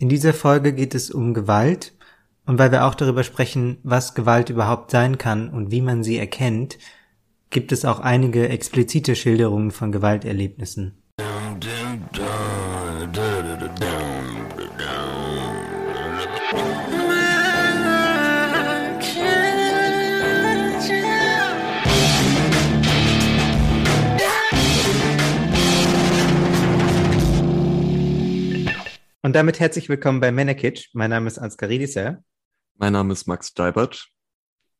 In dieser Folge geht es um Gewalt und weil wir auch darüber sprechen, was Gewalt überhaupt sein kann und wie man sie erkennt, gibt es auch einige explizite Schilderungen von Gewalterlebnissen. Und damit herzlich willkommen bei Männerkitsch. Mein Name ist Ansgar Riedisser. Mein Name ist Max Deibert.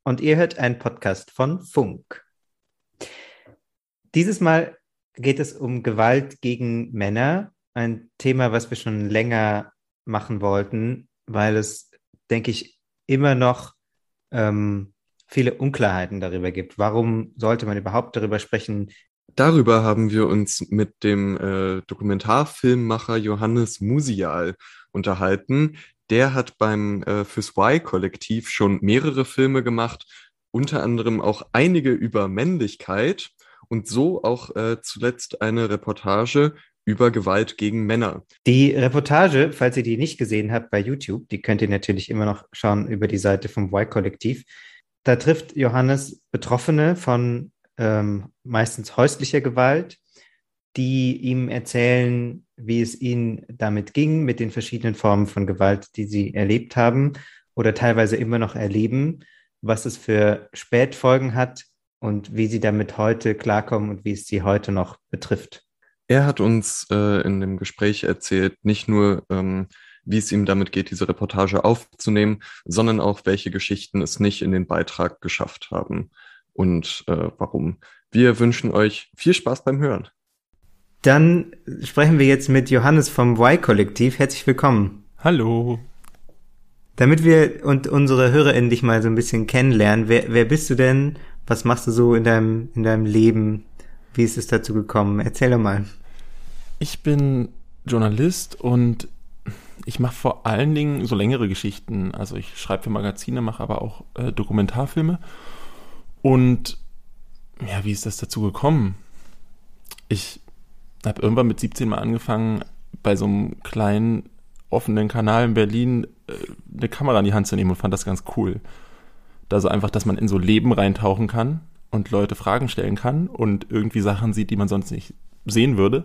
Und ihr hört einen Podcast von Funk. Dieses Mal geht es um Gewalt gegen Männer. Ein Thema, was wir schon länger machen wollten, weil es, denke ich, immer noch ähm, viele Unklarheiten darüber gibt. Warum sollte man überhaupt darüber sprechen, Darüber haben wir uns mit dem äh, Dokumentarfilmmacher Johannes Musial unterhalten. Der hat beim äh, Fürs Y-Kollektiv schon mehrere Filme gemacht, unter anderem auch einige über Männlichkeit und so auch äh, zuletzt eine Reportage über Gewalt gegen Männer. Die Reportage, falls ihr die nicht gesehen habt bei YouTube, die könnt ihr natürlich immer noch schauen über die Seite vom Y-Kollektiv. Da trifft Johannes Betroffene von ähm, meistens häuslicher Gewalt, die ihm erzählen, wie es ihnen damit ging, mit den verschiedenen Formen von Gewalt, die sie erlebt haben oder teilweise immer noch erleben, was es für Spätfolgen hat und wie sie damit heute klarkommen und wie es sie heute noch betrifft. Er hat uns äh, in dem Gespräch erzählt, nicht nur, ähm, wie es ihm damit geht, diese Reportage aufzunehmen, sondern auch, welche Geschichten es nicht in den Beitrag geschafft haben und äh, warum. Wir wünschen euch viel Spaß beim Hören. Dann sprechen wir jetzt mit Johannes vom Y-Kollektiv. Herzlich willkommen. Hallo. Damit wir und unsere HörerInnen dich mal so ein bisschen kennenlernen, wer, wer bist du denn? Was machst du so in deinem, in deinem Leben? Wie ist es dazu gekommen? Erzähl doch mal. Ich bin Journalist und ich mache vor allen Dingen so längere Geschichten. Also ich schreibe für Magazine, mache aber auch äh, Dokumentarfilme. Und ja, wie ist das dazu gekommen? Ich habe irgendwann mit 17 mal angefangen, bei so einem kleinen offenen Kanal in Berlin äh, eine Kamera in die Hand zu nehmen und fand das ganz cool. Da so einfach, dass man in so Leben reintauchen kann und Leute Fragen stellen kann und irgendwie Sachen sieht, die man sonst nicht sehen würde.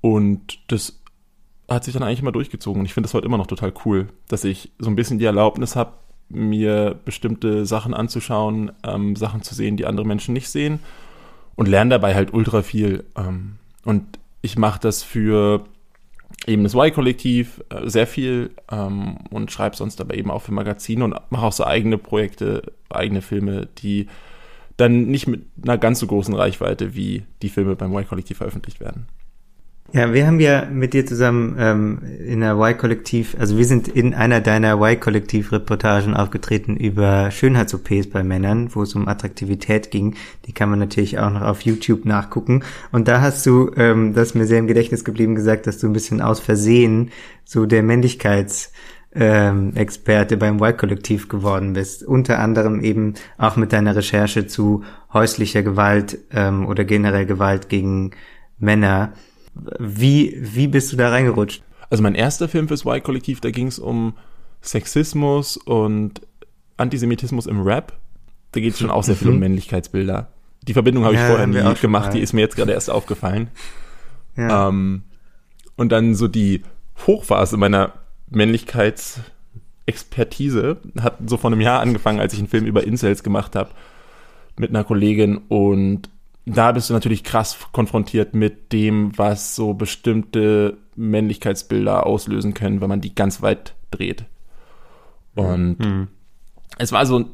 Und das hat sich dann eigentlich immer durchgezogen. Und ich finde das heute immer noch total cool, dass ich so ein bisschen die Erlaubnis habe, mir bestimmte Sachen anzuschauen, ähm, Sachen zu sehen, die andere Menschen nicht sehen und lerne dabei halt ultra viel. Ähm, und ich mache das für eben das Y-Kollektiv äh, sehr viel ähm, und schreibe sonst aber eben auch für Magazine und mache auch so eigene Projekte, eigene Filme, die dann nicht mit einer ganz so großen Reichweite wie die Filme beim Y-Kollektiv veröffentlicht werden. Ja, wir haben ja mit dir zusammen ähm, in der Y-Kollektiv, also wir sind in einer deiner Y-Kollektiv-Reportagen aufgetreten über Schönheits-OPs bei Männern, wo es um Attraktivität ging. Die kann man natürlich auch noch auf YouTube nachgucken. Und da hast du, ähm, das ist mir sehr im Gedächtnis geblieben, gesagt, dass du ein bisschen aus Versehen so der Männlichkeits- ähm, Experte beim Y-Kollektiv geworden bist. Unter anderem eben auch mit deiner Recherche zu häuslicher Gewalt ähm, oder generell Gewalt gegen Männer. Wie, wie bist du da reingerutscht? Also mein erster Film fürs Y-Kollektiv, da ging es um Sexismus und Antisemitismus im Rap. Da geht es schon auch sehr viel um mhm. Männlichkeitsbilder. Die Verbindung habe ich ja, vorher nie gemacht, die ist mir jetzt gerade erst aufgefallen. Ja. Ähm, und dann so die Hochphase meiner Männlichkeitsexpertise hat so vor einem Jahr angefangen, als ich einen Film über Incels gemacht habe mit einer Kollegin und da bist du natürlich krass konfrontiert mit dem, was so bestimmte Männlichkeitsbilder auslösen können, wenn man die ganz weit dreht. Und mhm. Es war also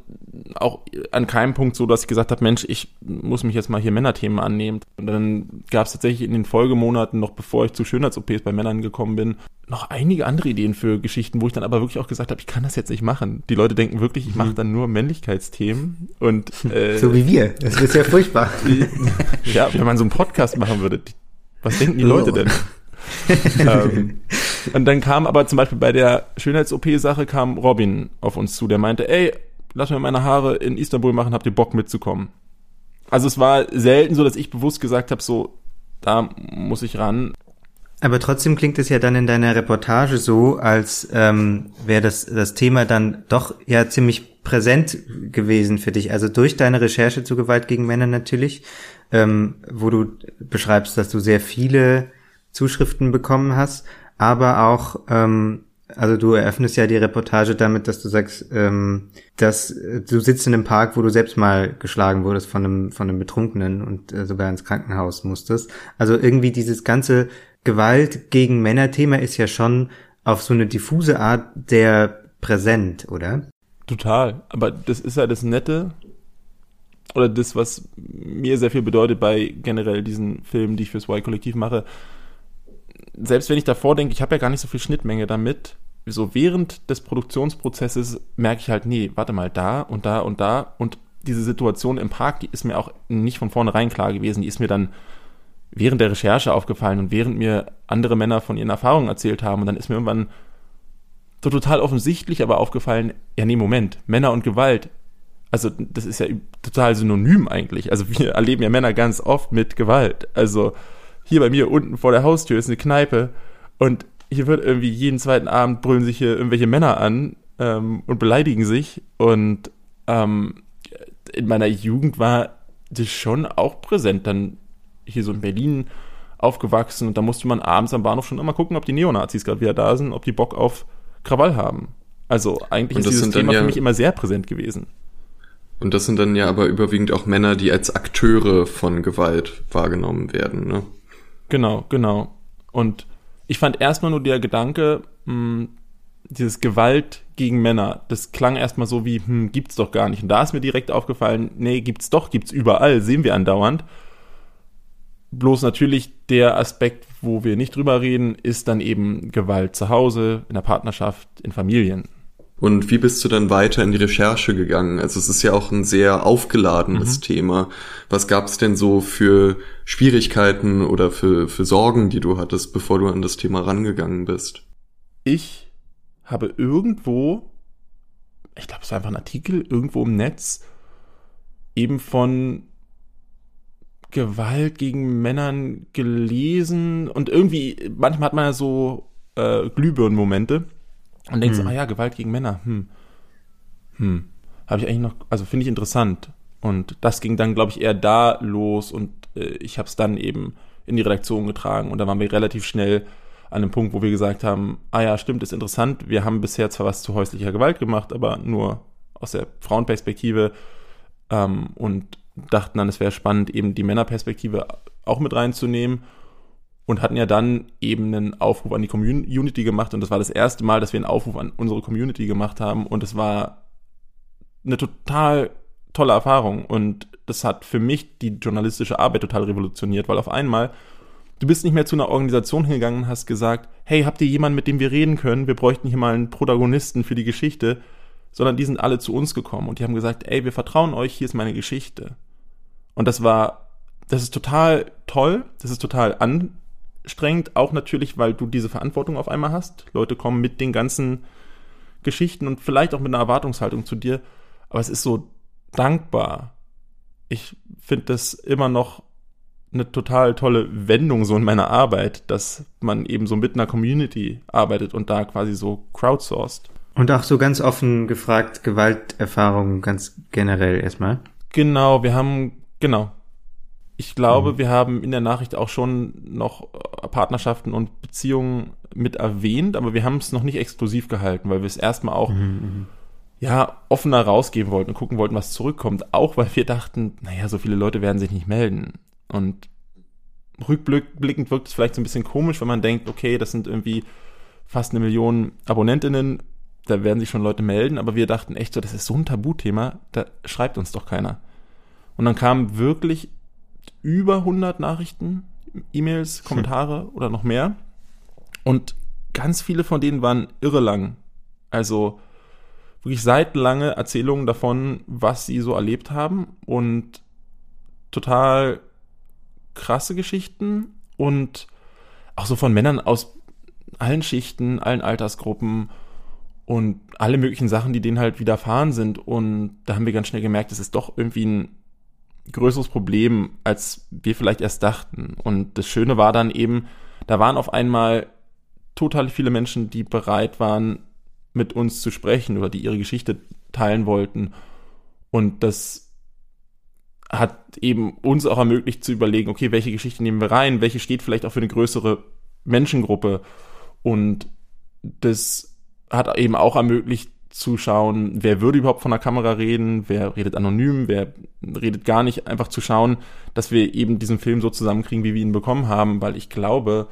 auch an keinem Punkt so, dass ich gesagt habe, Mensch, ich muss mich jetzt mal hier Männerthemen annehmen. Und dann gab es tatsächlich in den Folgemonaten, noch bevor ich zu Schönheits-OPs bei Männern gekommen bin, noch einige andere Ideen für Geschichten, wo ich dann aber wirklich auch gesagt habe, ich kann das jetzt nicht machen. Die Leute denken wirklich, ich mache mhm. dann nur Männlichkeitsthemen und äh, so wie wir. Das ist ja furchtbar. ja, wenn man so einen Podcast machen würde, was denken die Leute denn? ähm, und dann kam aber zum Beispiel bei der Schönheits-OP-Sache kam Robin auf uns zu, der meinte, ey, lass mir meine Haare in Istanbul machen, habt ihr Bock mitzukommen? Also es war selten so, dass ich bewusst gesagt habe, so, da muss ich ran. Aber trotzdem klingt es ja dann in deiner Reportage so, als ähm, wäre das, das Thema dann doch ja ziemlich präsent gewesen für dich. Also durch deine Recherche zu Gewalt gegen Männer natürlich, ähm, wo du beschreibst, dass du sehr viele Zuschriften bekommen hast, aber auch ähm, also du eröffnest ja die Reportage damit, dass du sagst, ähm, dass äh, du sitzt in einem Park, wo du selbst mal geschlagen wurdest von einem von einem Betrunkenen und äh, sogar ins Krankenhaus musstest. Also irgendwie dieses ganze Gewalt gegen Männer-Thema ist ja schon auf so eine diffuse Art der präsent, oder? Total. Aber das ist ja das Nette oder das, was mir sehr viel bedeutet bei generell diesen Filmen, die ich fürs Y-Kollektiv mache. Selbst wenn ich davor denke, ich habe ja gar nicht so viel Schnittmenge damit, so während des Produktionsprozesses merke ich halt, nee, warte mal, da und da und da. Und diese Situation im Park, die ist mir auch nicht von vornherein klar gewesen, die ist mir dann während der Recherche aufgefallen und während mir andere Männer von ihren Erfahrungen erzählt haben. Und dann ist mir irgendwann so total offensichtlich aber aufgefallen, ja nee, Moment, Männer und Gewalt, also das ist ja total synonym eigentlich, also wir erleben ja Männer ganz oft mit Gewalt, also hier bei mir unten vor der Haustür ist eine Kneipe und hier wird irgendwie jeden zweiten Abend brüllen sich hier irgendwelche Männer an ähm, und beleidigen sich. Und ähm, in meiner Jugend war das schon auch präsent. Dann hier so in Berlin aufgewachsen und da musste man abends am Bahnhof schon immer gucken, ob die Neonazis gerade wieder da sind, ob die Bock auf Krawall haben. Also eigentlich ist dieses Thema ja, für mich immer sehr präsent gewesen. Und das sind dann ja aber überwiegend auch Männer, die als Akteure von Gewalt wahrgenommen werden, ne? Genau, genau. Und ich fand erstmal nur der Gedanke, mh, hm, dieses Gewalt gegen Männer, das klang erstmal so wie, hm, gibt's doch gar nicht. Und da ist mir direkt aufgefallen, nee, gibt's doch, gibt's überall, sehen wir andauernd. Bloß natürlich der Aspekt, wo wir nicht drüber reden, ist dann eben Gewalt zu Hause, in der Partnerschaft, in Familien. Und wie bist du dann weiter in die Recherche gegangen? Also es ist ja auch ein sehr aufgeladenes mhm. Thema. Was gab es denn so für Schwierigkeiten oder für, für Sorgen, die du hattest, bevor du an das Thema rangegangen bist? Ich habe irgendwo, ich glaube, es war einfach ein Artikel irgendwo im Netz, eben von Gewalt gegen Männern gelesen und irgendwie, manchmal hat man ja so äh, Glühbirnenmomente und denkst, hm. ah ja, Gewalt gegen Männer, hm. Hm. Habe ich eigentlich noch, also finde ich interessant. Und das ging dann, glaube ich, eher da los und äh, ich habe es dann eben in die Redaktion getragen und da waren wir relativ schnell an dem Punkt, wo wir gesagt haben, ah ja, stimmt, ist interessant. Wir haben bisher zwar was zu häuslicher Gewalt gemacht, aber nur aus der Frauenperspektive ähm, und dachten dann, es wäre spannend, eben die Männerperspektive auch mit reinzunehmen und hatten ja dann eben einen Aufruf an die Community gemacht und das war das erste Mal, dass wir einen Aufruf an unsere Community gemacht haben und es war eine total tolle Erfahrung und das hat für mich die journalistische Arbeit total revolutioniert, weil auf einmal du bist nicht mehr zu einer Organisation hingegangen und hast gesagt, hey, habt ihr jemanden, mit dem wir reden können? Wir bräuchten hier mal einen Protagonisten für die Geschichte, sondern die sind alle zu uns gekommen und die haben gesagt, ey, wir vertrauen euch, hier ist meine Geschichte. Und das war, das ist total toll, das ist total an, anstrengend, auch natürlich, weil du diese Verantwortung auf einmal hast. Leute kommen mit den ganzen Geschichten und vielleicht auch mit einer Erwartungshaltung zu dir, aber es ist so dankbar. Ich finde das immer noch eine total tolle Wendung so in meiner Arbeit, dass man eben so mit einer Community arbeitet und da quasi so crowdsourced. Und auch so ganz offen gefragt, Gewalterfahrungen ganz generell erstmal. Genau, wir haben, genau, ich glaube, mhm. wir haben in der Nachricht auch schon noch äh, Partnerschaften und Beziehungen mit erwähnt, aber wir haben es noch nicht exklusiv gehalten, weil wir es erstmal auch mhm, mhm. ja offener rausgeben wollten und gucken wollten, was zurückkommt. Auch weil wir dachten, naja, so viele Leute werden sich nicht melden. Und rückblickend wirkt es vielleicht so ein bisschen komisch, wenn man denkt, okay, das sind irgendwie fast eine Million Abonnentinnen, da werden sich schon Leute melden, aber wir dachten echt so, das ist so ein Tabuthema, da schreibt uns doch keiner. Und dann kam wirklich über 100 Nachrichten, E-Mails, hm. Kommentare hm. oder noch mehr. Und ganz viele von denen waren irre lang. Also wirklich seitenlange Erzählungen davon, was sie so erlebt haben und total krasse Geschichten und auch so von Männern aus allen Schichten, allen Altersgruppen und alle möglichen Sachen, die denen halt widerfahren sind. Und da haben wir ganz schnell gemerkt, es ist doch irgendwie ein größeres Problem, als wir vielleicht erst dachten. Und das Schöne war dann eben, da waren auf einmal total viele Menschen, die bereit waren, mit uns zu sprechen oder die ihre Geschichte teilen wollten. Und das hat eben uns auch ermöglicht zu überlegen, okay, welche Geschichte nehmen wir rein, welche steht vielleicht auch für eine größere Menschengruppe. Und das hat eben auch ermöglicht zu schauen, wer würde überhaupt von der Kamera reden, wer redet anonym, wer redet gar nicht, einfach zu schauen, dass wir eben diesen Film so zusammenkriegen, wie wir ihn bekommen haben, weil ich glaube,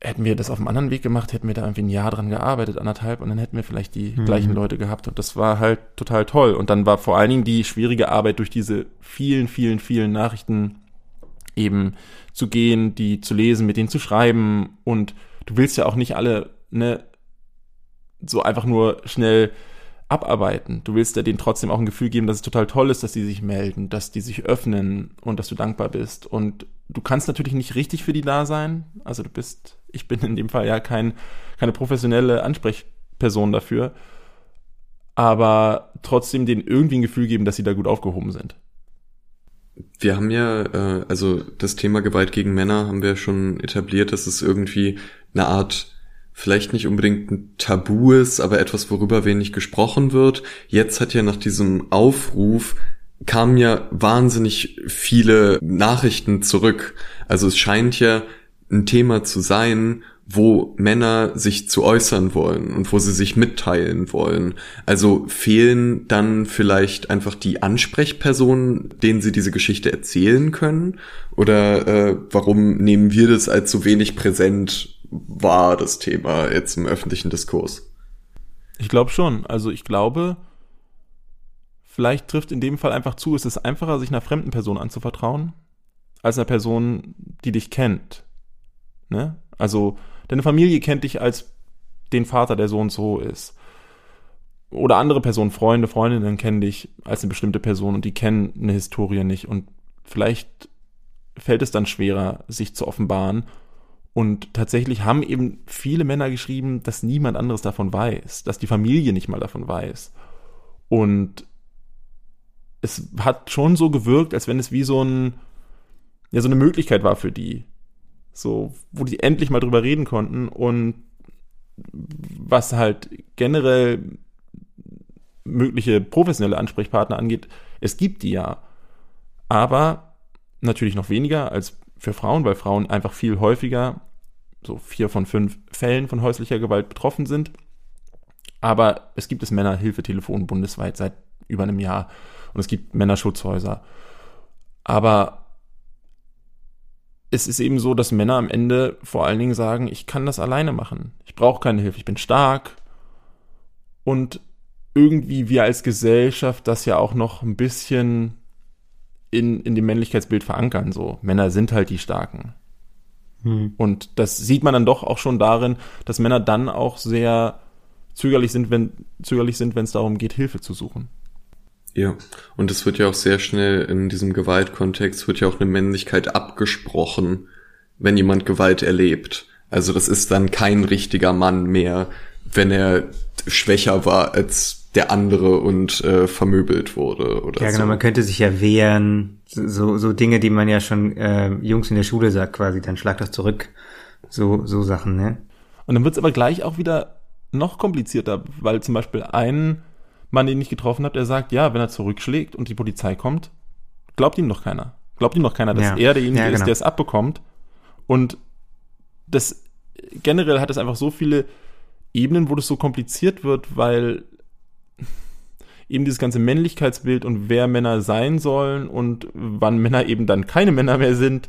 hätten wir das auf einem anderen Weg gemacht, hätten wir da irgendwie ein Jahr dran gearbeitet, anderthalb, und dann hätten wir vielleicht die mhm. gleichen Leute gehabt. Und das war halt total toll. Und dann war vor allen Dingen die schwierige Arbeit durch diese vielen, vielen, vielen Nachrichten eben zu gehen, die zu lesen, mit denen zu schreiben. Und du willst ja auch nicht alle, ne, so einfach nur schnell abarbeiten. Du willst ja denen trotzdem auch ein Gefühl geben, dass es total toll ist, dass die sich melden, dass die sich öffnen und dass du dankbar bist. Und du kannst natürlich nicht richtig für die da sein. Also du bist, ich bin in dem Fall ja kein, keine professionelle Ansprechperson dafür. Aber trotzdem denen irgendwie ein Gefühl geben, dass sie da gut aufgehoben sind. Wir haben ja, äh, also das Thema Gewalt gegen Männer haben wir schon etabliert, dass es irgendwie eine Art vielleicht nicht unbedingt ein Tabu ist, aber etwas, worüber wenig gesprochen wird. Jetzt hat ja nach diesem Aufruf kamen ja wahnsinnig viele Nachrichten zurück. Also es scheint ja ein Thema zu sein, wo Männer sich zu äußern wollen und wo sie sich mitteilen wollen. Also fehlen dann vielleicht einfach die Ansprechpersonen, denen sie diese Geschichte erzählen können? Oder äh, warum nehmen wir das als so wenig präsent war das Thema jetzt im öffentlichen Diskurs? Ich glaube schon. Also ich glaube, vielleicht trifft in dem Fall einfach zu, es ist einfacher, sich einer fremden Person anzuvertrauen, als einer Person, die dich kennt. Ne? Also deine Familie kennt dich als den Vater, der so und so ist. Oder andere Personen, Freunde, Freundinnen kennen dich als eine bestimmte Person und die kennen eine Historie nicht. Und vielleicht fällt es dann schwerer, sich zu offenbaren und tatsächlich haben eben viele Männer geschrieben, dass niemand anderes davon weiß, dass die Familie nicht mal davon weiß. Und es hat schon so gewirkt, als wenn es wie so ein, ja, so eine Möglichkeit war für die. So, wo die endlich mal drüber reden konnten und was halt generell mögliche professionelle Ansprechpartner angeht, es gibt die ja. Aber natürlich noch weniger als für Frauen, weil Frauen einfach viel häufiger, so vier von fünf Fällen von häuslicher Gewalt betroffen sind. Aber es gibt das Männerhilfetelefon bundesweit seit über einem Jahr und es gibt Männerschutzhäuser. Aber es ist eben so, dass Männer am Ende vor allen Dingen sagen, ich kann das alleine machen. Ich brauche keine Hilfe, ich bin stark. Und irgendwie wir als Gesellschaft das ja auch noch ein bisschen in, in dem Männlichkeitsbild verankern. So, Männer sind halt die Starken. Hm. Und das sieht man dann doch auch schon darin, dass Männer dann auch sehr zögerlich sind, wenn zögerlich sind, wenn es darum geht, Hilfe zu suchen. Ja, und es wird ja auch sehr schnell in diesem Gewaltkontext wird ja auch eine Männlichkeit abgesprochen, wenn jemand Gewalt erlebt. Also das ist dann kein richtiger Mann mehr, wenn er schwächer war als der andere und äh, vermöbelt wurde oder Ja, genau, so. man könnte sich ja wehren, so, so Dinge, die man ja schon äh, Jungs in der Schule sagt quasi, dann schlag das zurück. So, so Sachen, ne? Und dann wird's aber gleich auch wieder noch komplizierter, weil zum Beispiel ein Mann, den ich getroffen habe, der sagt, ja, wenn er zurückschlägt und die Polizei kommt, glaubt ihm doch keiner. Glaubt ihm doch keiner, dass ja. er derjenige ja, genau. ist, der es abbekommt. Und das generell hat es einfach so viele Ebenen, wo das so kompliziert wird, weil eben dieses ganze Männlichkeitsbild und wer Männer sein sollen und wann Männer eben dann keine Männer mehr sind,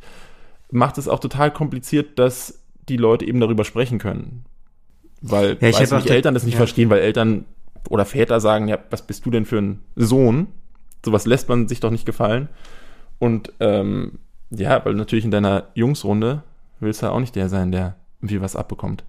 macht es auch total kompliziert, dass die Leute eben darüber sprechen können. Weil ja, ich weiß nicht, Eltern das nicht ja. verstehen, weil Eltern oder Väter sagen, ja, was bist du denn für ein Sohn? Sowas lässt man sich doch nicht gefallen. Und ähm, ja, weil natürlich in deiner Jungsrunde willst du ja auch nicht der sein, der irgendwie was abbekommt.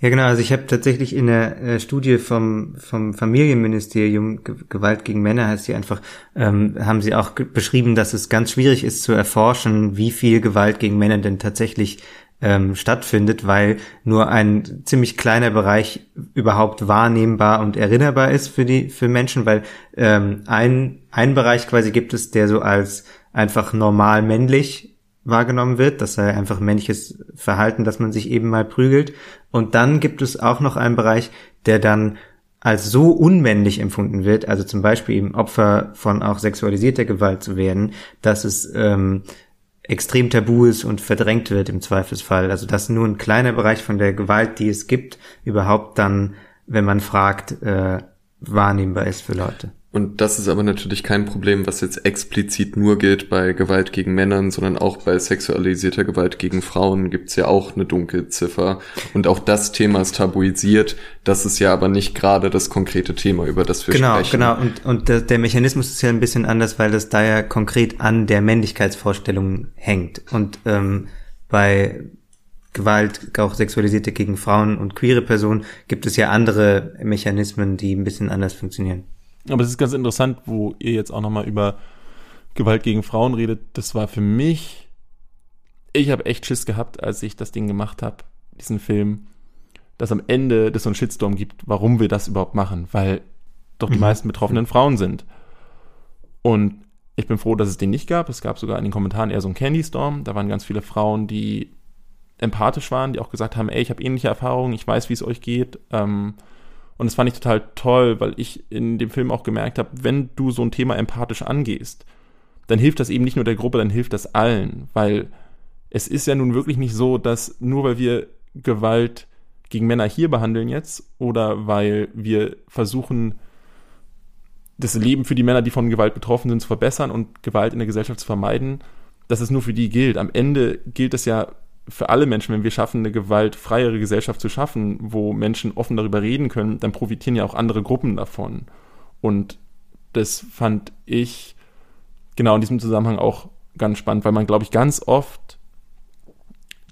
Ja, genau. Also ich habe tatsächlich in der äh, Studie vom, vom Familienministerium Ge Gewalt gegen Männer heißt sie einfach, ähm, haben sie auch beschrieben, dass es ganz schwierig ist zu erforschen, wie viel Gewalt gegen Männer denn tatsächlich ähm, stattfindet, weil nur ein ziemlich kleiner Bereich überhaupt wahrnehmbar und erinnerbar ist für die für Menschen, weil ähm, ein ein Bereich quasi gibt es, der so als einfach normal männlich wahrgenommen wird. Das sei einfach männliches Verhalten, dass man sich eben mal prügelt. Und dann gibt es auch noch einen Bereich, der dann als so unmännlich empfunden wird, also zum Beispiel eben Opfer von auch sexualisierter Gewalt zu werden, dass es ähm, extrem tabu ist und verdrängt wird im Zweifelsfall. Also dass nur ein kleiner Bereich von der Gewalt, die es gibt, überhaupt dann, wenn man fragt, äh, wahrnehmbar ist für Leute. Und das ist aber natürlich kein Problem, was jetzt explizit nur gilt bei Gewalt gegen Männern, sondern auch bei sexualisierter Gewalt gegen Frauen gibt's ja auch eine Dunkelziffer. Und auch das Thema ist tabuisiert. Das ist ja aber nicht gerade das konkrete Thema, über das wir genau, sprechen. Genau, genau. Und, und der, der Mechanismus ist ja ein bisschen anders, weil das da ja konkret an der Männlichkeitsvorstellung hängt. Und ähm, bei Gewalt, auch sexualisierte gegen Frauen und queere Personen, gibt es ja andere Mechanismen, die ein bisschen anders funktionieren. Aber es ist ganz interessant, wo ihr jetzt auch nochmal über Gewalt gegen Frauen redet. Das war für mich, ich habe echt Schiss gehabt, als ich das Ding gemacht habe, diesen Film, dass am Ende das so einen Shitstorm gibt, warum wir das überhaupt machen, weil doch die mhm. meisten Betroffenen Frauen sind. Und ich bin froh, dass es den nicht gab. Es gab sogar in den Kommentaren eher so einen Candy Storm. Da waren ganz viele Frauen, die empathisch waren, die auch gesagt haben, ey, ich habe ähnliche Erfahrungen, ich weiß, wie es euch geht. Ähm, und das fand ich total toll, weil ich in dem Film auch gemerkt habe, wenn du so ein Thema empathisch angehst, dann hilft das eben nicht nur der Gruppe, dann hilft das allen, weil es ist ja nun wirklich nicht so, dass nur weil wir Gewalt gegen Männer hier behandeln jetzt oder weil wir versuchen, das Leben für die Männer, die von Gewalt betroffen sind, zu verbessern und Gewalt in der Gesellschaft zu vermeiden, dass es nur für die gilt. Am Ende gilt es ja für alle Menschen, wenn wir schaffen, eine gewaltfreiere Gesellschaft zu schaffen, wo Menschen offen darüber reden können, dann profitieren ja auch andere Gruppen davon. Und das fand ich genau in diesem Zusammenhang auch ganz spannend, weil man, glaube ich, ganz oft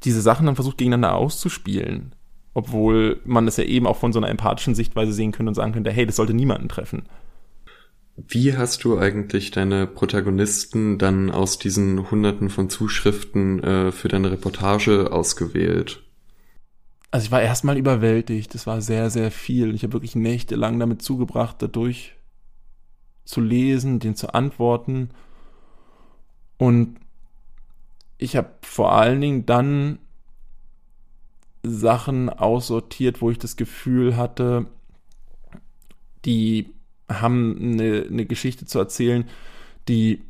diese Sachen dann versucht, gegeneinander auszuspielen. Obwohl man das ja eben auch von so einer empathischen Sichtweise sehen könnte und sagen könnte, hey, das sollte niemanden treffen. Wie hast du eigentlich deine Protagonisten dann aus diesen Hunderten von Zuschriften äh, für deine Reportage ausgewählt? Also ich war erstmal überwältigt. Das war sehr, sehr viel. Ich habe wirklich nächtelang damit zugebracht, dadurch zu lesen, den zu antworten. Und ich habe vor allen Dingen dann Sachen aussortiert, wo ich das Gefühl hatte, die haben eine, eine Geschichte zu erzählen, die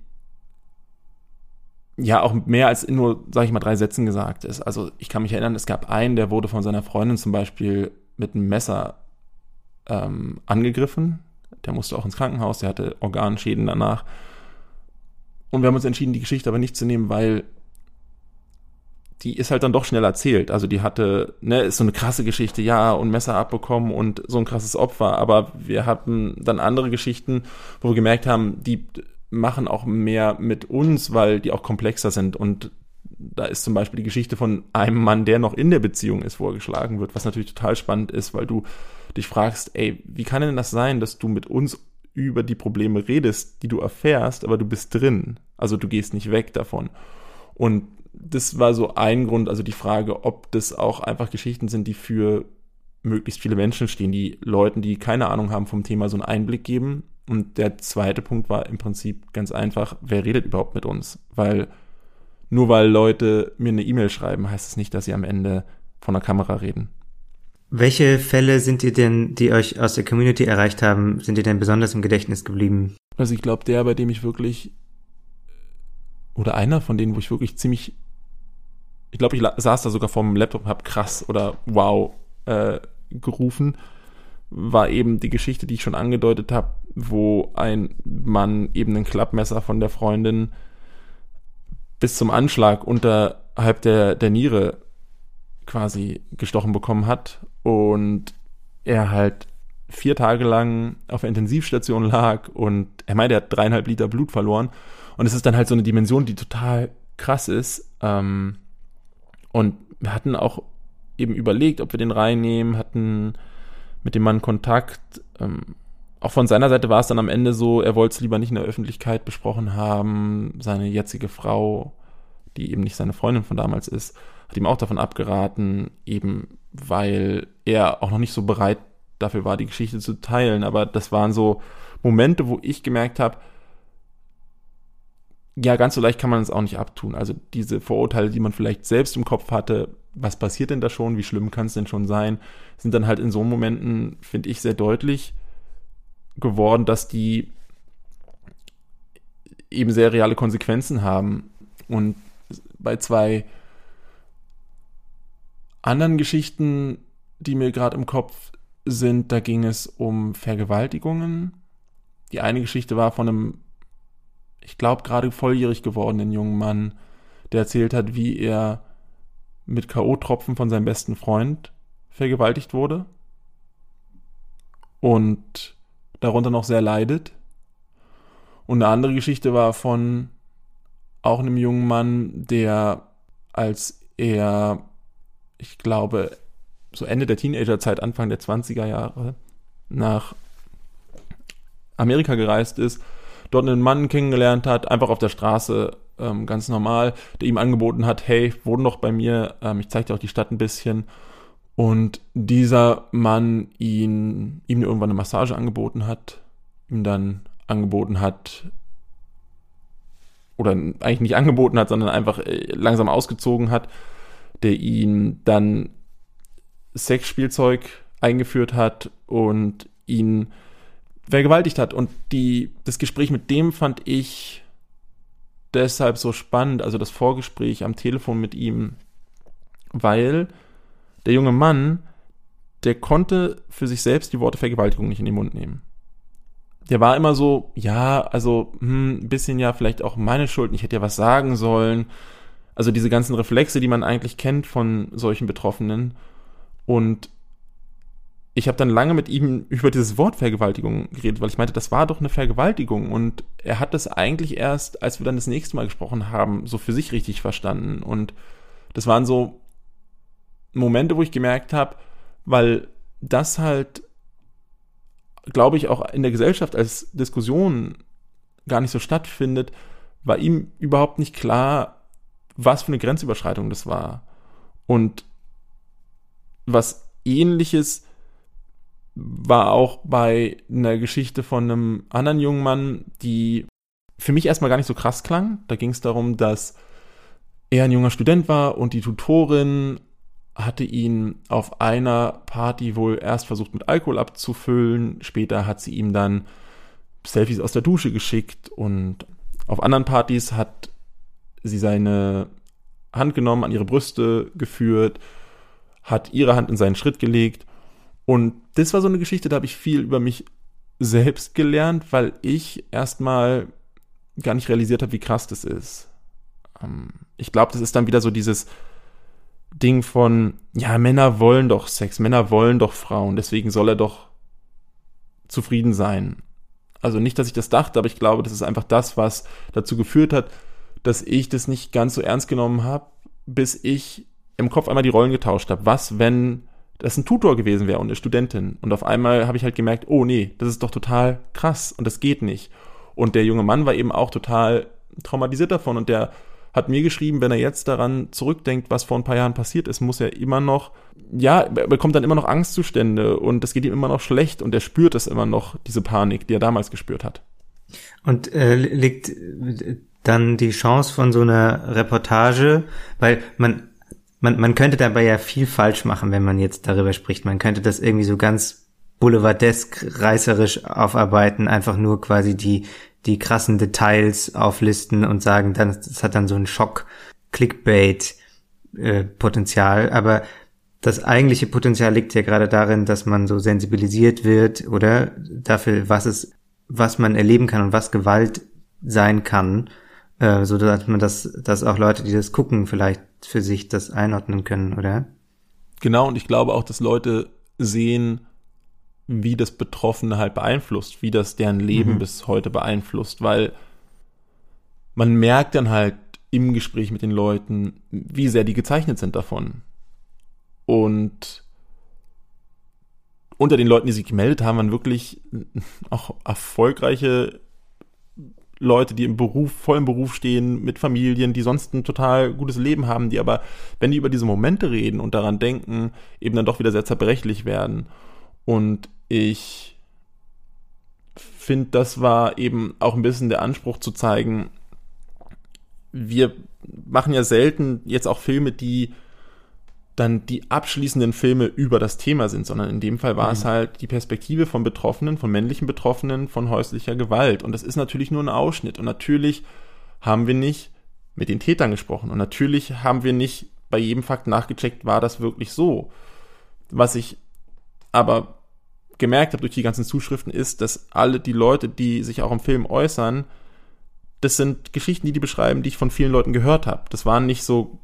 ja auch mehr als in nur, sag ich mal, drei Sätzen gesagt ist. Also ich kann mich erinnern, es gab einen, der wurde von seiner Freundin zum Beispiel mit einem Messer ähm, angegriffen. Der musste auch ins Krankenhaus, der hatte Organschäden danach. Und wir haben uns entschieden, die Geschichte aber nicht zu nehmen, weil die ist halt dann doch schnell erzählt. Also die hatte, ne, ist so eine krasse Geschichte, ja, und Messer abbekommen und so ein krasses Opfer. Aber wir hatten dann andere Geschichten, wo wir gemerkt haben, die machen auch mehr mit uns, weil die auch komplexer sind. Und da ist zum Beispiel die Geschichte von einem Mann, der noch in der Beziehung ist, vorgeschlagen wird, was natürlich total spannend ist, weil du dich fragst, ey, wie kann denn das sein, dass du mit uns über die Probleme redest, die du erfährst, aber du bist drin. Also du gehst nicht weg davon. Und das war so ein Grund, also die Frage, ob das auch einfach Geschichten sind, die für möglichst viele Menschen stehen, die Leuten, die keine Ahnung haben vom Thema, so einen Einblick geben. Und der zweite Punkt war im Prinzip ganz einfach, wer redet überhaupt mit uns? Weil nur weil Leute mir eine E-Mail schreiben, heißt es das nicht, dass sie am Ende von der Kamera reden. Welche Fälle sind dir denn, die euch aus der Community erreicht haben, sind dir denn besonders im Gedächtnis geblieben? Also ich glaube, der, bei dem ich wirklich oder einer von denen, wo ich wirklich ziemlich, ich glaube, ich saß da sogar vorm Laptop und habe krass oder wow äh, gerufen, war eben die Geschichte, die ich schon angedeutet habe, wo ein Mann eben ein Klappmesser von der Freundin bis zum Anschlag unterhalb der, der Niere quasi gestochen bekommen hat und er halt vier Tage lang auf der Intensivstation lag und er meinte, er hat dreieinhalb Liter Blut verloren und es ist dann halt so eine Dimension, die total krass ist. Ähm, und wir hatten auch eben überlegt, ob wir den reinnehmen, hatten mit dem Mann Kontakt. Ähm, auch von seiner Seite war es dann am Ende so, er wollte es lieber nicht in der Öffentlichkeit besprochen haben. Seine jetzige Frau, die eben nicht seine Freundin von damals ist, hat ihm auch davon abgeraten, eben weil er auch noch nicht so bereit dafür war, die Geschichte zu teilen. Aber das waren so Momente, wo ich gemerkt habe, ja, ganz so leicht kann man es auch nicht abtun. Also diese Vorurteile, die man vielleicht selbst im Kopf hatte, was passiert denn da schon, wie schlimm kann es denn schon sein, sind dann halt in so Momenten, finde ich, sehr deutlich geworden, dass die eben sehr reale Konsequenzen haben. Und bei zwei anderen Geschichten, die mir gerade im Kopf sind, da ging es um Vergewaltigungen. Die eine Geschichte war von einem, ich glaube, gerade volljährig gewordenen jungen Mann, der erzählt hat, wie er mit K.O.-Tropfen von seinem besten Freund vergewaltigt wurde und darunter noch sehr leidet. Und eine andere Geschichte war von auch einem jungen Mann, der als er, ich glaube, so Ende der Teenagerzeit, Anfang der 20er Jahre nach Amerika gereist ist, dort einen Mann kennengelernt hat, einfach auf der Straße, ähm, ganz normal, der ihm angeboten hat, hey, wohn doch bei mir, ähm, ich zeige dir auch die Stadt ein bisschen. Und dieser Mann ihn, ihm irgendwann eine Massage angeboten hat, ihm dann angeboten hat, oder eigentlich nicht angeboten hat, sondern einfach äh, langsam ausgezogen hat, der ihn dann Sexspielzeug eingeführt hat und ihn vergewaltigt hat. Und die, das Gespräch mit dem fand ich deshalb so spannend, also das Vorgespräch am Telefon mit ihm, weil der junge Mann, der konnte für sich selbst die Worte Vergewaltigung nicht in den Mund nehmen. Der war immer so, ja, also hm, ein bisschen ja vielleicht auch meine Schuld, ich hätte ja was sagen sollen. Also diese ganzen Reflexe, die man eigentlich kennt von solchen Betroffenen. Und ich habe dann lange mit ihm über dieses Wort Vergewaltigung geredet, weil ich meinte, das war doch eine Vergewaltigung. Und er hat das eigentlich erst, als wir dann das nächste Mal gesprochen haben, so für sich richtig verstanden. Und das waren so Momente, wo ich gemerkt habe, weil das halt, glaube ich, auch in der Gesellschaft als Diskussion gar nicht so stattfindet, war ihm überhaupt nicht klar, was für eine Grenzüberschreitung das war. Und was ähnliches war auch bei einer Geschichte von einem anderen jungen Mann, die für mich erstmal gar nicht so krass klang. Da ging es darum, dass er ein junger Student war und die Tutorin hatte ihn auf einer Party wohl erst versucht mit Alkohol abzufüllen, später hat sie ihm dann Selfies aus der Dusche geschickt und auf anderen Partys hat sie seine Hand genommen, an ihre Brüste geführt, hat ihre Hand in seinen Schritt gelegt und das war so eine Geschichte, da habe ich viel über mich selbst gelernt, weil ich erstmal gar nicht realisiert habe, wie krass das ist. Ähm, ich glaube, das ist dann wieder so dieses Ding von, ja, Männer wollen doch Sex, Männer wollen doch Frauen, deswegen soll er doch zufrieden sein. Also nicht, dass ich das dachte, aber ich glaube, das ist einfach das, was dazu geführt hat, dass ich das nicht ganz so ernst genommen habe, bis ich im Kopf einmal die Rollen getauscht habe. Was, wenn das ein Tutor gewesen wäre und eine Studentin. Und auf einmal habe ich halt gemerkt, oh nee, das ist doch total krass und das geht nicht. Und der junge Mann war eben auch total traumatisiert davon und der hat mir geschrieben, wenn er jetzt daran zurückdenkt, was vor ein paar Jahren passiert ist, muss er immer noch, ja, er bekommt dann immer noch Angstzustände und es geht ihm immer noch schlecht und er spürt es immer noch, diese Panik, die er damals gespürt hat. Und äh, liegt dann die Chance von so einer Reportage, weil man man, man könnte dabei ja viel falsch machen, wenn man jetzt darüber spricht. Man könnte das irgendwie so ganz boulevardesk reißerisch aufarbeiten, einfach nur quasi die, die krassen Details auflisten und sagen, dann, das hat dann so ein Schock, Clickbait, äh, aber das eigentliche Potenzial liegt ja gerade darin, dass man so sensibilisiert wird, oder? Dafür, was es, was man erleben kann und was Gewalt sein kann, äh, so dass man das, dass auch Leute, die das gucken, vielleicht für sich das einordnen können, oder? Genau, und ich glaube auch, dass Leute sehen, wie das Betroffene halt beeinflusst, wie das deren Leben mhm. bis heute beeinflusst, weil man merkt dann halt im Gespräch mit den Leuten, wie sehr die gezeichnet sind davon. Und unter den Leuten, die sich gemeldet haben, waren wirklich auch erfolgreiche Leute, die im Beruf, voll im Beruf stehen, mit Familien, die sonst ein total gutes Leben haben, die aber, wenn die über diese Momente reden und daran denken, eben dann doch wieder sehr zerbrechlich werden. Und ich finde, das war eben auch ein bisschen der Anspruch zu zeigen, wir machen ja selten jetzt auch Filme, die dann die abschließenden Filme über das Thema sind, sondern in dem Fall war mhm. es halt die Perspektive von Betroffenen, von männlichen Betroffenen von häuslicher Gewalt. Und das ist natürlich nur ein Ausschnitt. Und natürlich haben wir nicht mit den Tätern gesprochen. Und natürlich haben wir nicht bei jedem Fakt nachgecheckt, war das wirklich so. Was ich aber gemerkt habe durch die ganzen Zuschriften ist, dass alle die Leute, die sich auch im Film äußern, das sind Geschichten, die die beschreiben, die ich von vielen Leuten gehört habe. Das waren nicht so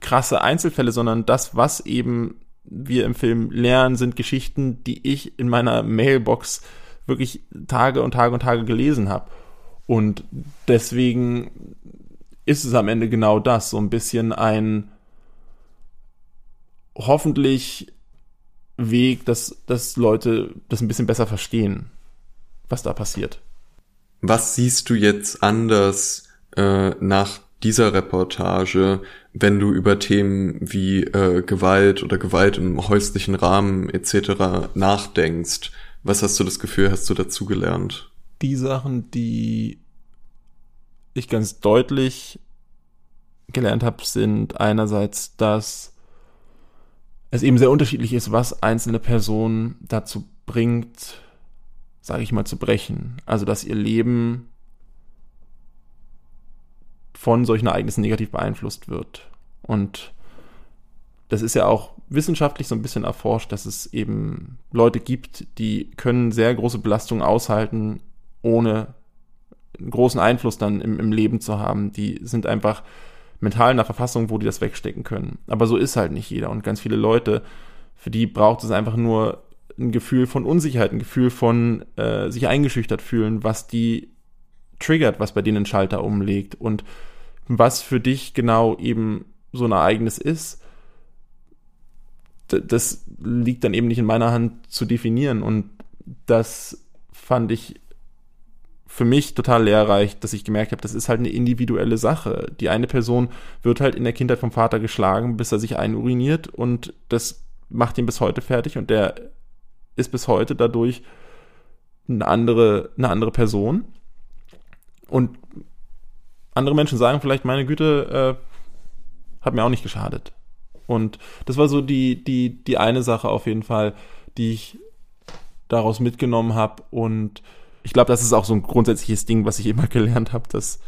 krasse Einzelfälle, sondern das, was eben wir im Film lernen, sind Geschichten, die ich in meiner Mailbox wirklich Tage und Tage und Tage gelesen habe. Und deswegen ist es am Ende genau das, so ein bisschen ein hoffentlich Weg, dass, dass Leute das ein bisschen besser verstehen, was da passiert. Was siehst du jetzt anders äh, nach dieser Reportage, wenn du über Themen wie äh, Gewalt oder Gewalt im häuslichen Rahmen etc. nachdenkst? Was hast du das Gefühl, hast du dazugelernt? Die Sachen, die ich ganz deutlich gelernt habe, sind einerseits, dass es eben sehr unterschiedlich ist, was einzelne Personen dazu bringt, sage ich mal, zu brechen. Also dass ihr Leben von solchen Ereignissen negativ beeinflusst wird. Und das ist ja auch wissenschaftlich so ein bisschen erforscht, dass es eben Leute gibt, die können sehr große Belastungen aushalten, ohne großen Einfluss dann im, im Leben zu haben. Die sind einfach mental in einer Verfassung, wo die das wegstecken können. Aber so ist halt nicht jeder. Und ganz viele Leute, für die braucht es einfach nur ein Gefühl von Unsicherheit, ein Gefühl von äh, sich eingeschüchtert fühlen, was die triggert, was bei denen einen Schalter umlegt. Und was für dich genau eben so ein Ereignis ist, das liegt dann eben nicht in meiner Hand zu definieren. Und das fand ich für mich total lehrreich, dass ich gemerkt habe, das ist halt eine individuelle Sache. Die eine Person wird halt in der Kindheit vom Vater geschlagen, bis er sich einuriniert und das macht ihn bis heute fertig und der ist bis heute dadurch eine andere, eine andere Person. Und andere Menschen sagen vielleicht, meine Güte, äh, hat mir auch nicht geschadet. Und das war so die, die, die eine Sache auf jeden Fall, die ich daraus mitgenommen habe und ich glaube, das ist auch so ein grundsätzliches Ding, was ich immer gelernt habe, dass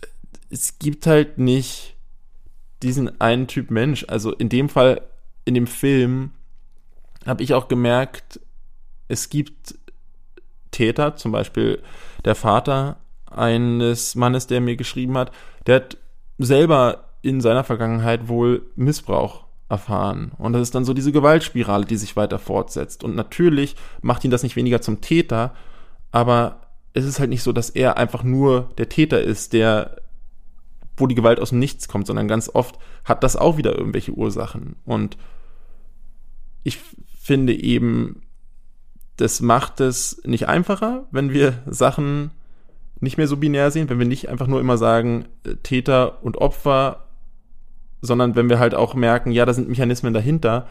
äh, es gibt halt nicht diesen einen Typ Mensch. Also in dem Fall, in dem Film, habe ich auch gemerkt, es gibt Täter, zum Beispiel der Vater eines Mannes, der mir geschrieben hat, der hat selber in seiner Vergangenheit wohl Missbrauch erfahren. Und das ist dann so diese Gewaltspirale, die sich weiter fortsetzt. Und natürlich macht ihn das nicht weniger zum Täter, aber es ist halt nicht so, dass er einfach nur der Täter ist, der, wo die Gewalt aus dem Nichts kommt, sondern ganz oft hat das auch wieder irgendwelche Ursachen. Und ich finde eben, das macht es nicht einfacher, wenn wir Sachen nicht mehr so binär sehen, wenn wir nicht einfach nur immer sagen, äh, Täter und Opfer sondern wenn wir halt auch merken, ja, da sind Mechanismen dahinter.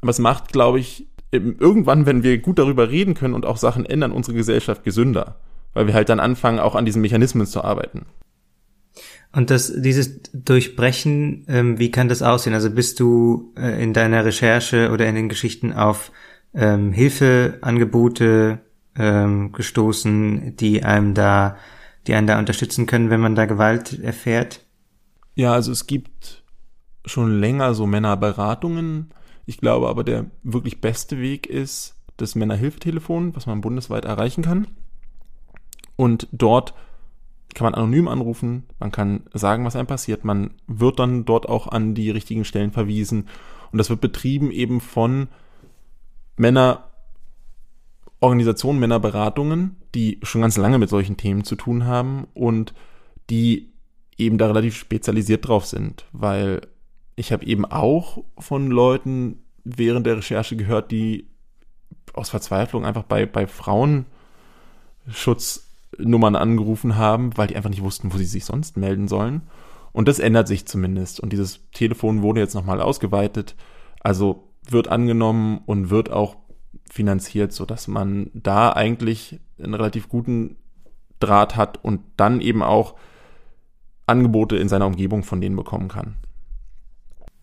Aber es macht, glaube ich, irgendwann, wenn wir gut darüber reden können und auch Sachen ändern, unsere Gesellschaft gesünder. Weil wir halt dann anfangen, auch an diesen Mechanismen zu arbeiten. Und das, dieses Durchbrechen, ähm, wie kann das aussehen? Also bist du äh, in deiner Recherche oder in den Geschichten auf ähm, Hilfeangebote ähm, gestoßen, die einem da, die einen da unterstützen können, wenn man da Gewalt erfährt? Ja, also es gibt schon länger so Männerberatungen. Ich glaube aber, der wirklich beste Weg ist das Männerhilfetelefon, was man bundesweit erreichen kann. Und dort kann man anonym anrufen, man kann sagen, was einem passiert, man wird dann dort auch an die richtigen Stellen verwiesen. Und das wird betrieben eben von Männerorganisationen, Männerberatungen, die schon ganz lange mit solchen Themen zu tun haben und die eben da relativ spezialisiert drauf sind, weil ich habe eben auch von Leuten während der Recherche gehört, die aus Verzweiflung einfach bei, bei Frauenschutznummern angerufen haben, weil die einfach nicht wussten, wo sie sich sonst melden sollen. Und das ändert sich zumindest. Und dieses Telefon wurde jetzt nochmal ausgeweitet. Also wird angenommen und wird auch finanziert, so dass man da eigentlich einen relativ guten Draht hat und dann eben auch Angebote in seiner Umgebung von denen bekommen kann.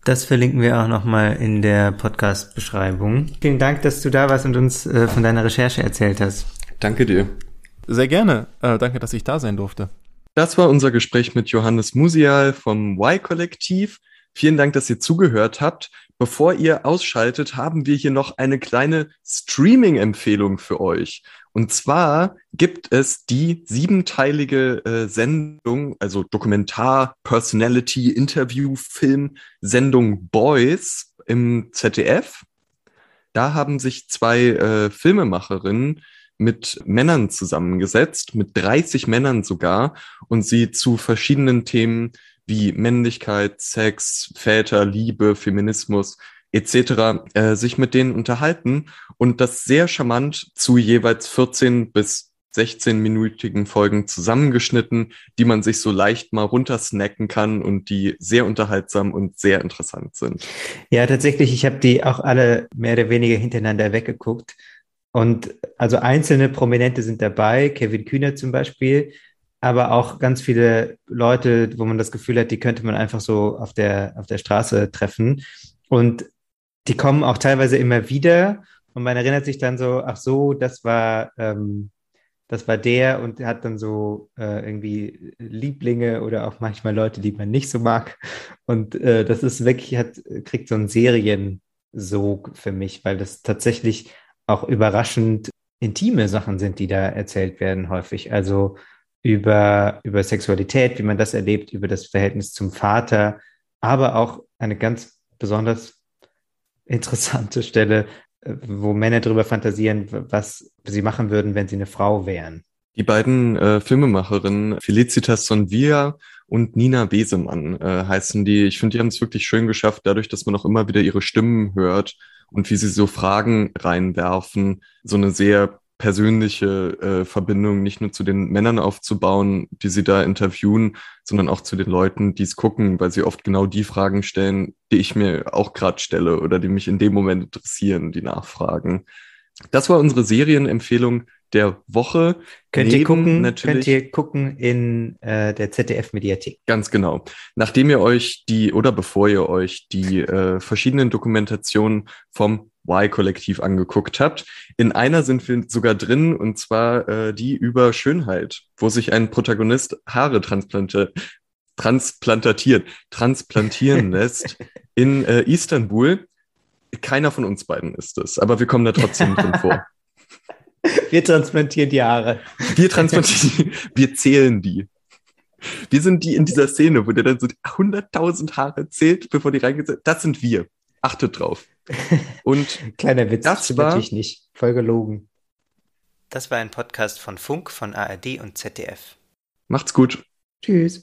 Das verlinken wir auch nochmal in der Podcast-Beschreibung. Vielen Dank, dass du da warst und uns äh, von deiner Recherche erzählt hast. Danke dir. Sehr gerne. Äh, danke, dass ich da sein durfte. Das war unser Gespräch mit Johannes Musial vom Y-Kollektiv. Vielen Dank, dass ihr zugehört habt. Bevor ihr ausschaltet, haben wir hier noch eine kleine Streaming-Empfehlung für euch. Und zwar gibt es die siebenteilige äh, Sendung, also Dokumentar, Personality, Interview, Film, Sendung Boys im ZDF. Da haben sich zwei äh, Filmemacherinnen mit Männern zusammengesetzt, mit 30 Männern sogar, und sie zu verschiedenen Themen wie Männlichkeit, Sex, Väter, Liebe, Feminismus etc. Äh, sich mit denen unterhalten und das sehr charmant zu jeweils 14 bis 16-minütigen Folgen zusammengeschnitten, die man sich so leicht mal runtersnacken kann und die sehr unterhaltsam und sehr interessant sind. Ja, tatsächlich, ich habe die auch alle mehr oder weniger hintereinander weggeguckt. Und also einzelne Prominente sind dabei, Kevin Kühner zum Beispiel, aber auch ganz viele Leute, wo man das Gefühl hat, die könnte man einfach so auf der, auf der Straße treffen. Und die kommen auch teilweise immer wieder und man erinnert sich dann so, ach so, das war, ähm, das war der und hat dann so äh, irgendwie Lieblinge oder auch manchmal Leute, die man nicht so mag. Und äh, das ist wirklich, hat, kriegt so einen Seriensog für mich, weil das tatsächlich auch überraschend intime Sachen sind, die da erzählt werden häufig. Also über, über Sexualität, wie man das erlebt, über das Verhältnis zum Vater, aber auch eine ganz besonders interessante Stelle, äh, wo Männer darüber fantasieren, was sie machen würden, wenn sie eine Frau wären. Die beiden äh, Filmemacherinnen Felicitas Sonvia und Nina Besemann äh, heißen die. Ich finde, die haben es wirklich schön geschafft, dadurch, dass man auch immer wieder ihre Stimmen hört und wie sie so Fragen reinwerfen, so eine sehr persönliche äh, Verbindung nicht nur zu den Männern aufzubauen, die sie da interviewen, sondern auch zu den Leuten, die es gucken, weil sie oft genau die Fragen stellen, die ich mir auch gerade stelle oder die mich in dem Moment interessieren, die Nachfragen. Das war unsere Serienempfehlung der Woche. Könnt ihr gucken, könnt ihr gucken in äh, der ZDF-Mediathek. Ganz genau. Nachdem ihr euch die oder bevor ihr euch die äh, verschiedenen Dokumentationen vom Y-Kollektiv angeguckt habt. In einer sind wir sogar drin, und zwar äh, die über Schönheit, wo sich ein Protagonist Haare transplante, transplantatiert, transplantieren lässt in äh, Istanbul. Keiner von uns beiden ist es, aber wir kommen da trotzdem drin vor. Wir transplantieren die Haare. Wir transplantieren, wir zählen die. Wir sind die in dieser Szene, wo der dann so 100.000 Haare zählt, bevor die reingesetzt Das sind wir. Achtet drauf. Und kleiner Witz, das war natürlich nicht. Voll gelogen. Das war ein Podcast von Funk, von ARD und ZDF. Macht's gut. Tschüss.